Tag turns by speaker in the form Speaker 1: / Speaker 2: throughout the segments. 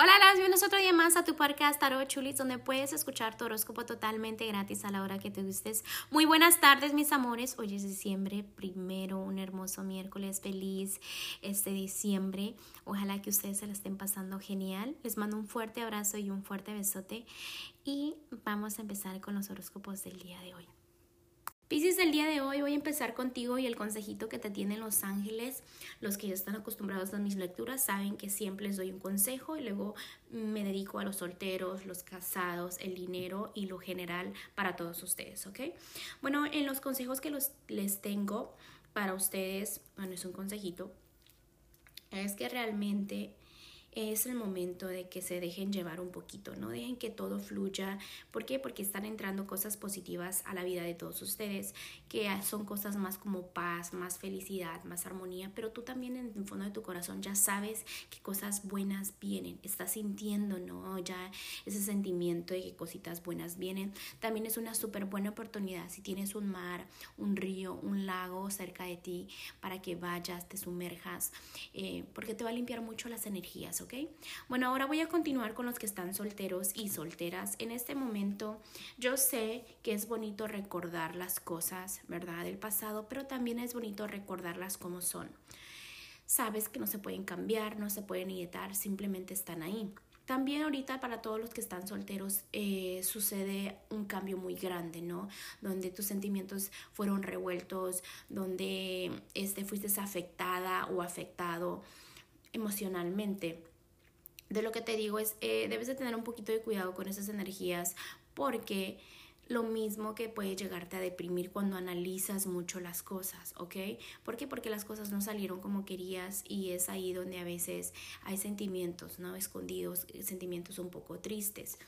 Speaker 1: Hola, bienvenidos otro día más a tu podcast Tarot Chulis, donde puedes escuchar tu horóscopo totalmente gratis a la hora que te gustes. Muy buenas tardes, mis amores. Hoy es diciembre primero, un hermoso miércoles feliz este diciembre. Ojalá que ustedes se la estén pasando genial. Les mando un fuerte abrazo y un fuerte besote. Y vamos a empezar con los horóscopos del día de hoy. Piscis, el día de hoy voy a empezar contigo y el consejito que te tienen los ángeles. Los que ya están acostumbrados a mis lecturas saben que siempre les doy un consejo y luego me dedico a los solteros, los casados, el dinero y lo general para todos ustedes, ¿ok? Bueno, en los consejos que los, les tengo para ustedes, bueno, es un consejito, es que realmente es el momento de que se dejen llevar un poquito, no dejen que todo fluya. ¿Por qué? Porque están entrando cosas positivas a la vida de todos ustedes, que son cosas más como paz, más felicidad, más armonía, pero tú también en el fondo de tu corazón ya sabes que cosas buenas vienen, estás sintiendo, ¿no? Ya ese sentimiento de que cositas buenas vienen. También es una súper buena oportunidad si tienes un mar, un río, un lago cerca de ti para que vayas, te sumerjas, eh, porque te va a limpiar mucho las energías, bueno, ahora voy a continuar con los que están solteros y solteras. En este momento yo sé que es bonito recordar las cosas, ¿verdad? Del pasado, pero también es bonito recordarlas como son. Sabes que no se pueden cambiar, no se pueden editar, simplemente están ahí. También ahorita para todos los que están solteros eh, sucede un cambio muy grande, ¿no? Donde tus sentimientos fueron revueltos, donde este, fuiste afectada o afectado emocionalmente de lo que te digo es, eh, debes de tener un poquito de cuidado con esas energías porque lo mismo que puede llegarte a deprimir cuando analizas mucho las cosas, ¿ok? ¿Por qué? Porque las cosas no salieron como querías y es ahí donde a veces hay sentimientos, ¿no? Escondidos, sentimientos un poco tristes.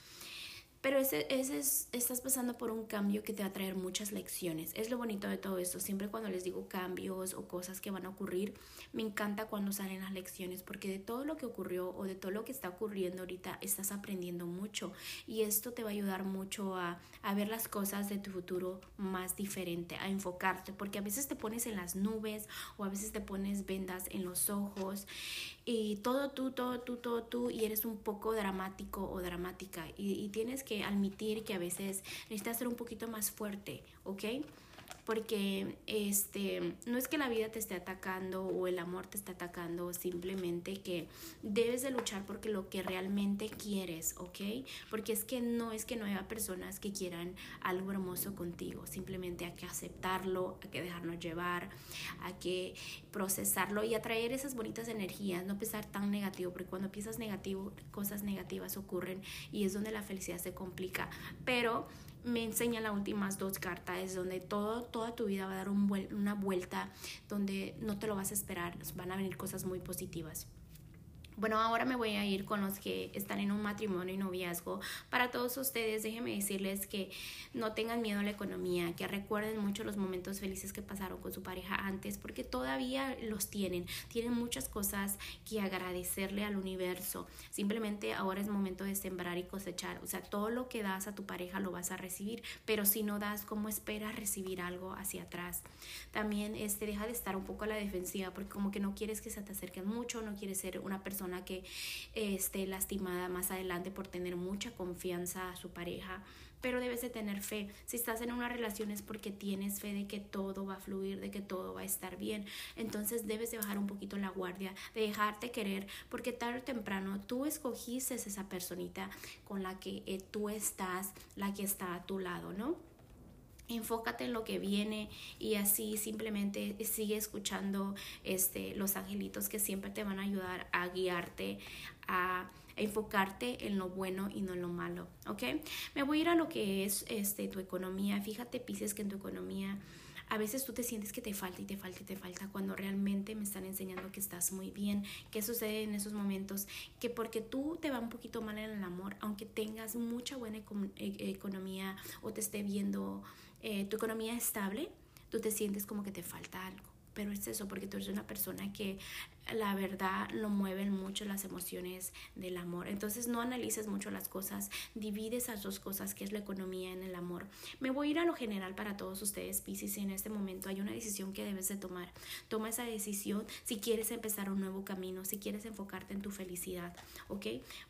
Speaker 1: Pero ese, ese es, estás pasando por un cambio que te va a traer muchas lecciones. Es lo bonito de todo esto. Siempre cuando les digo cambios o cosas que van a ocurrir, me encanta cuando salen las lecciones, porque de todo lo que ocurrió o de todo lo que está ocurriendo ahorita, estás aprendiendo mucho. Y esto te va a ayudar mucho a, a ver las cosas de tu futuro más diferente, a enfocarte, porque a veces te pones en las nubes o a veces te pones vendas en los ojos y todo tú, todo tú, todo tú, y eres un poco dramático o dramática. Y, y tienes que que admitir que a veces necesitas ser un poquito más fuerte, ¿ok? Porque este no es que la vida te esté atacando o el amor te esté atacando, simplemente que debes de luchar porque lo que realmente quieres, ¿ok? Porque es que no es que no haya personas que quieran algo hermoso contigo, simplemente hay que aceptarlo, hay que dejarnos llevar, hay que procesarlo y atraer esas bonitas energías, no pensar tan negativo, porque cuando piensas negativo, cosas negativas ocurren y es donde la felicidad se complica, pero me enseña las últimas dos cartas, donde todo, toda tu vida va a dar una vuelta, donde no te lo vas a esperar, van a venir cosas muy positivas. Bueno, ahora me voy a ir con los que están en un matrimonio y noviazgo. Para todos ustedes, déjenme decirles que no tengan miedo a la economía, que recuerden mucho los momentos felices que pasaron con su pareja antes, porque todavía los tienen. Tienen muchas cosas que agradecerle al universo. Simplemente ahora es momento de sembrar y cosechar. O sea, todo lo que das a tu pareja lo vas a recibir, pero si no das, ¿cómo esperas recibir algo hacia atrás? También este, deja de estar un poco a la defensiva, porque como que no quieres que se te acerquen mucho, no quieres ser una persona que esté lastimada más adelante por tener mucha confianza a su pareja, pero debes de tener fe. Si estás en una relación es porque tienes fe de que todo va a fluir, de que todo va a estar bien. Entonces debes de bajar un poquito la guardia, de dejarte querer, porque tarde o temprano tú escogiste esa personita con la que eh, tú estás, la que está a tu lado, ¿no? Enfócate en lo que viene y así simplemente sigue escuchando este los angelitos que siempre te van a ayudar a guiarte a enfocarte en lo bueno y no en lo malo, ¿ok? Me voy a ir a lo que es este tu economía. Fíjate, Pisces, que en tu economía a veces tú te sientes que te falta y te falta y te falta cuando realmente me están enseñando que estás muy bien. ¿Qué sucede en esos momentos? Que porque tú te va un poquito mal en el amor, aunque tengas mucha buena e-, economía o te esté viendo eh, tu economía estable, tú te sientes como que te falta algo pero es eso, porque tú eres una persona que la verdad lo mueven mucho las emociones del amor. Entonces no analices mucho las cosas, divide esas dos cosas, que es la economía en el amor. Me voy a ir a lo general para todos ustedes, Pisces, en este momento hay una decisión que debes de tomar. Toma esa decisión si quieres empezar un nuevo camino, si quieres enfocarte en tu felicidad, ¿ok?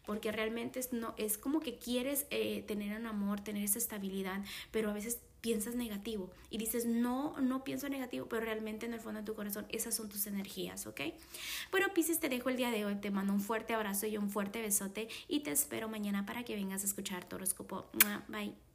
Speaker 1: Porque realmente es, no, es como que quieres eh, tener un amor, tener esa estabilidad, pero a veces piensas negativo y dices, no, no pienso negativo, pero realmente en el fondo de tu corazón esas son tus energías, ¿ok? Bueno, Pisces, te dejo el día de hoy, te mando un fuerte abrazo y un fuerte besote y te espero mañana para que vengas a escuchar tu horóscopo. Bye.